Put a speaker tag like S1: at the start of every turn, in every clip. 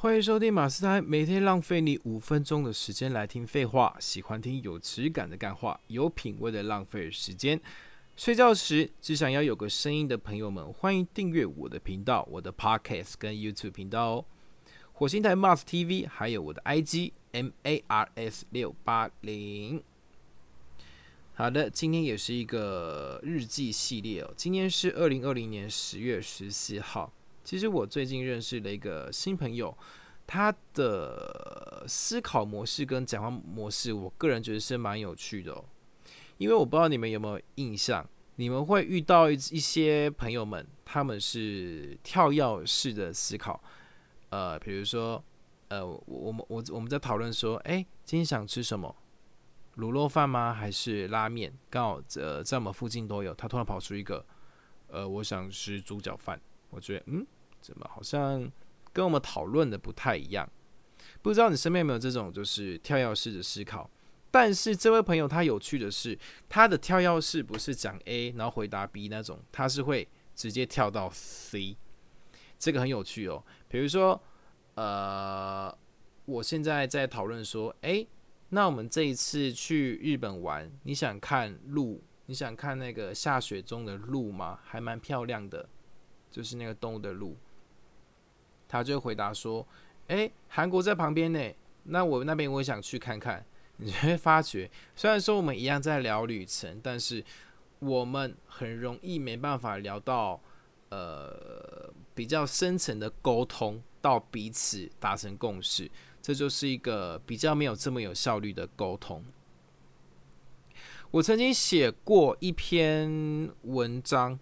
S1: 欢迎收听马斯台，每天浪费你五分钟的时间来听废话。喜欢听有质感的干话，有品味的浪费时间。睡觉时只想要有个声音的朋友们，欢迎订阅我的频道，我的 Podcast 跟 YouTube 频道哦。火星台 Mars TV，还有我的 IG M A R S 六八零。好的，今天也是一个日记系列哦。今天是二零二零年十月十四号。其实我最近认识了一个新朋友，他的思考模式跟讲话模式，我个人觉得是蛮有趣的哦。因为我不知道你们有没有印象，你们会遇到一些朋友们，他们是跳跃式的思考。呃，比如说，呃，我们我我们在讨论说，哎，今天想吃什么？卤肉饭吗？还是拉面？刚好呃在我们附近都有。他突然跑出一个，呃，我想吃猪脚饭。我觉得，嗯。怎么好像跟我们讨论的不太一样？不知道你身边有没有这种就是跳跃式的思考？但是这位朋友他有趣的是，他的跳跃式不是讲 A 然后回答 B 那种，他是会直接跳到 C，这个很有趣哦。比如说，呃，我现在在讨论说，诶，那我们这一次去日本玩，你想看鹿？你想看那个下雪中的鹿吗？还蛮漂亮的，就是那个动物的鹿。他就回答说：“哎，韩国在旁边呢，那我那边我也想去看看。”你会发觉，虽然说我们一样在聊旅程，但是我们很容易没办法聊到呃比较深层的沟通，到彼此达成共识，这就是一个比较没有这么有效率的沟通。我曾经写过一篇文章，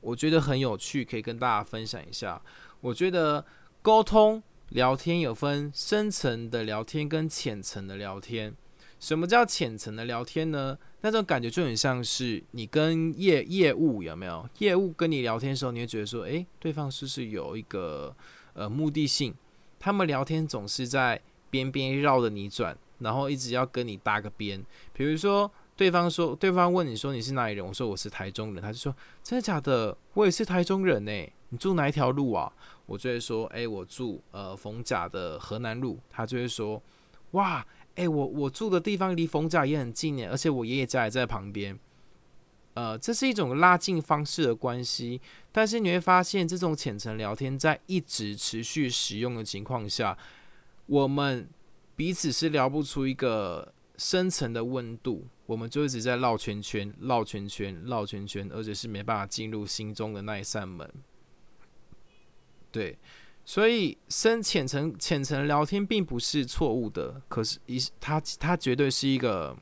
S1: 我觉得很有趣，可以跟大家分享一下。我觉得。沟通聊天有分深层的聊天跟浅层的聊天。什么叫浅层的聊天呢？那种感觉就很像是你跟业业务有没有？业务跟你聊天的时候，你会觉得说，诶，对方是不是有一个呃目的性？他们聊天总是在边边绕着你转，然后一直要跟你搭个边。比如说，对方说，对方问你说你是哪里人？我说我是台中人，他就说真的假的？我也是台中人呢。你住哪一条路啊？我就会说，哎，我住呃逢甲的河南路。他就会说，哇，哎，我我住的地方离逢甲也很近耶，而且我爷爷家也在旁边。呃，这是一种拉近方式的关系。但是你会发现，这种浅层聊天在一直持续使用的情况下，我们彼此是聊不出一个深层的温度，我们就一直在绕圈圈、绕圈圈、绕圈圈，而且是没办法进入心中的那一扇门。对，所以深浅层浅层聊天并不是错误的，可是一他他绝对是一个，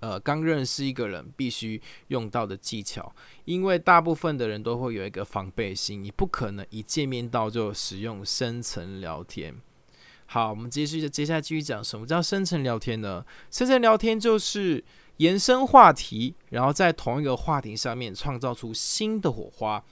S1: 呃，刚认识一个人必须用到的技巧，因为大部分的人都会有一个防备心，你不可能一见面到就使用深层聊天。好，我们继续接下来继续讲什么叫深层聊天呢？深层聊天就是延伸话题，然后在同一个话题上面创造出新的火花，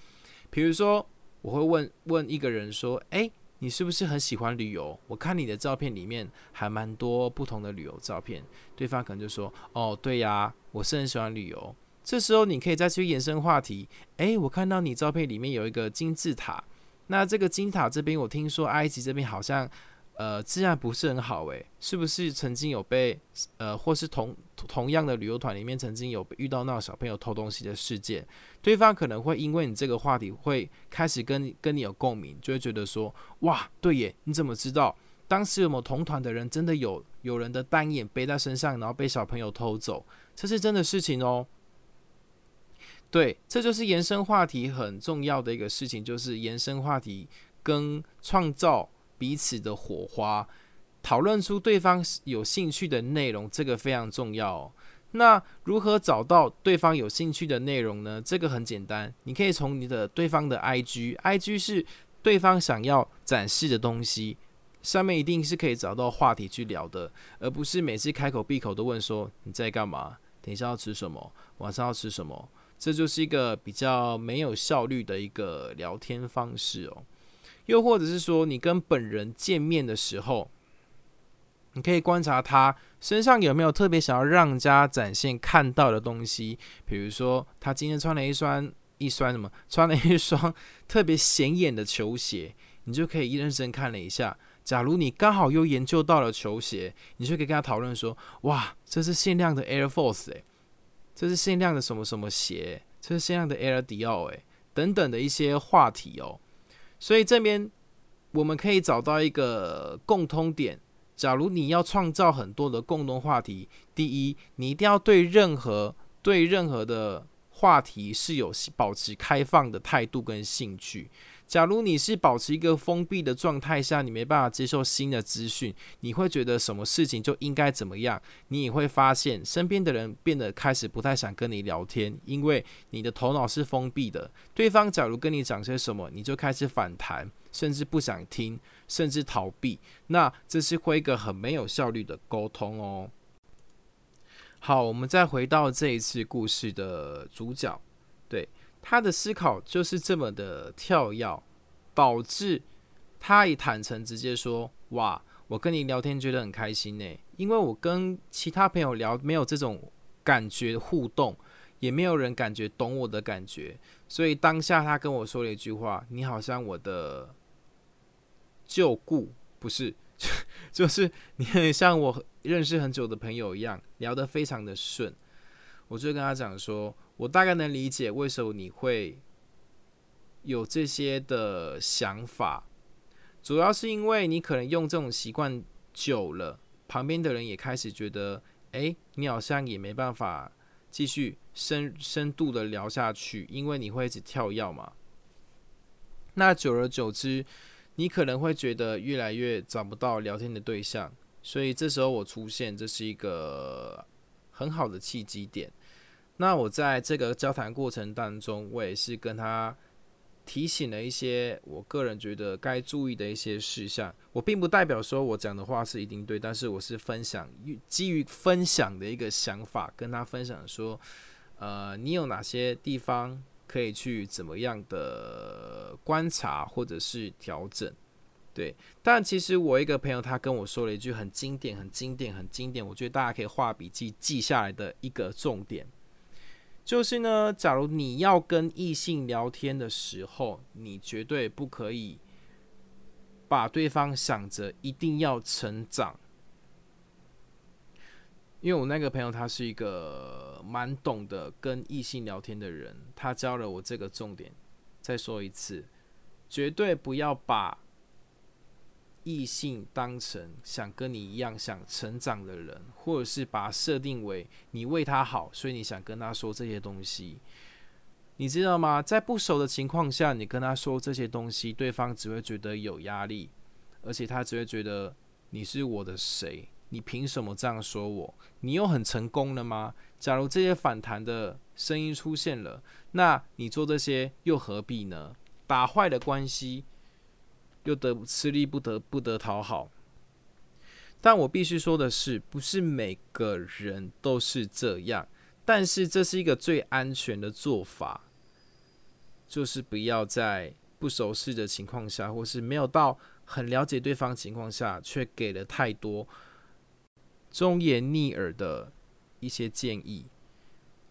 S1: 比如说。我会问问一个人说：“哎，你是不是很喜欢旅游？我看你的照片里面还蛮多不同的旅游照片。”对方可能就说：“哦，对呀，我是很喜欢旅游。”这时候你可以再去延伸话题：“哎，我看到你照片里面有一个金字塔，那这个金字塔这边我听说埃及这边好像……”呃，治安不是很好诶，是不是曾经有被呃，或是同同样的旅游团里面曾经有遇到那种小朋友偷东西的事件？对方可能会因为你这个话题会开始跟跟你有共鸣，就会觉得说，哇，对耶，你怎么知道当时有没有同团的人真的有有人的单眼背在身上，然后被小朋友偷走？这是真的事情哦。对，这就是延伸话题很重要的一个事情，就是延伸话题跟创造。彼此的火花，讨论出对方有兴趣的内容，这个非常重要。那如何找到对方有兴趣的内容呢？这个很简单，你可以从你的对方的 IG，IG 是对方想要展示的东西，上面一定是可以找到话题去聊的，而不是每次开口闭口都问说你在干嘛，等一下要吃什么，晚上要吃什么，这就是一个比较没有效率的一个聊天方式哦。又或者是说，你跟本人见面的时候，你可以观察他身上有没有特别想要让人家展现看到的东西。比如说，他今天穿了一双一双什么，穿了一双 特别显眼的球鞋，你就可以认真看了一下。假如你刚好又研究到了球鞋，你就可以跟他讨论说：“哇，这是限量的 Air Force 诶，这是限量的什么什么鞋，这是限量的 Air Dior 诶，等等的一些话题哦。”所以这边我们可以找到一个共通点。假如你要创造很多的共同话题，第一，你一定要对任何对任何的话题是有保持开放的态度跟兴趣。假如你是保持一个封闭的状态下，你没办法接受新的资讯，你会觉得什么事情就应该怎么样，你也会发现身边的人变得开始不太想跟你聊天，因为你的头脑是封闭的。对方假如跟你讲些什么，你就开始反弹，甚至不想听，甚至逃避。那这是会一个很没有效率的沟通哦。好，我们再回到这一次故事的主角，对。他的思考就是这么的跳跃，导致他以坦诚直接说：“哇，我跟你聊天觉得很开心呢，因为我跟其他朋友聊没有这种感觉互动，也没有人感觉懂我的感觉，所以当下他跟我说了一句话：‘你好像我的旧故，不是，就是你很像我认识很久的朋友一样，聊得非常的顺。’我就跟他讲说。”我大概能理解为什么你会有这些的想法，主要是因为你可能用这种习惯久了，旁边的人也开始觉得，哎，你好像也没办法继续深深度的聊下去，因为你会一直跳药嘛。那久而久之，你可能会觉得越来越找不到聊天的对象，所以这时候我出现，这是一个很好的契机点。那我在这个交谈过程当中，我也是跟他提醒了一些我个人觉得该注意的一些事项。我并不代表说我讲的话是一定对，但是我是分享基于分享的一个想法，跟他分享说，呃，你有哪些地方可以去怎么样的观察或者是调整？对，但其实我一个朋友他跟我说了一句很经典、很经典、很经典，我觉得大家可以画笔记记下来的一个重点。就是呢，假如你要跟异性聊天的时候，你绝对不可以把对方想着一定要成长。因为我那个朋友他是一个蛮懂得跟异性聊天的人，他教了我这个重点。再说一次，绝对不要把。异性当成想跟你一样想成长的人，或者是把设定为你为他好，所以你想跟他说这些东西，你知道吗？在不熟的情况下，你跟他说这些东西，对方只会觉得有压力，而且他只会觉得你是我的谁？你凭什么这样说我？你又很成功了吗？假如这些反弹的声音出现了，那你做这些又何必呢？打坏的关系。又得吃力不得不得讨好，但我必须说的是，不是每个人都是这样。但是这是一个最安全的做法，就是不要在不熟悉的情况下，或是没有到很了解对方情况下，却给了太多忠言逆耳的一些建议。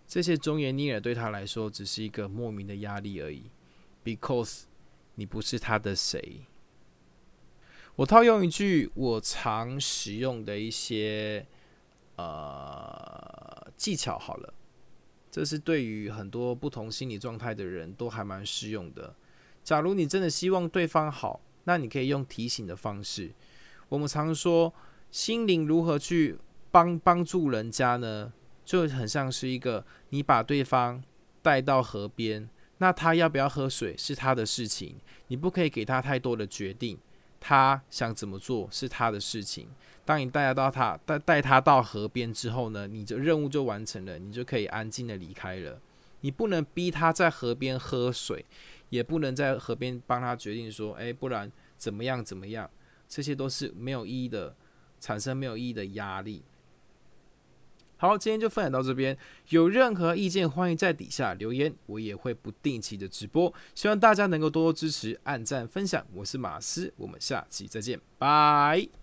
S1: 这些忠言逆耳对他来说，只是一个莫名的压力而已。Because 你不是他的谁。我套用一句我常使用的一些呃技巧好了，这是对于很多不同心理状态的人都还蛮适用的。假如你真的希望对方好，那你可以用提醒的方式。我们常说心灵如何去帮帮助人家呢？就很像是一个你把对方带到河边，那他要不要喝水是他的事情，你不可以给他太多的决定。他想怎么做是他的事情。当你带他到他带带他到河边之后呢，你的任务就完成了，你就可以安静的离开了。你不能逼他在河边喝水，也不能在河边帮他决定说，哎，不然怎么样怎么样？这些都是没有意义的，产生没有意义的压力。好，今天就分享到这边。有任何意见，欢迎在底下留言，我也会不定期的直播。希望大家能够多多支持、按赞、分享。我是马斯，我们下期再见，拜。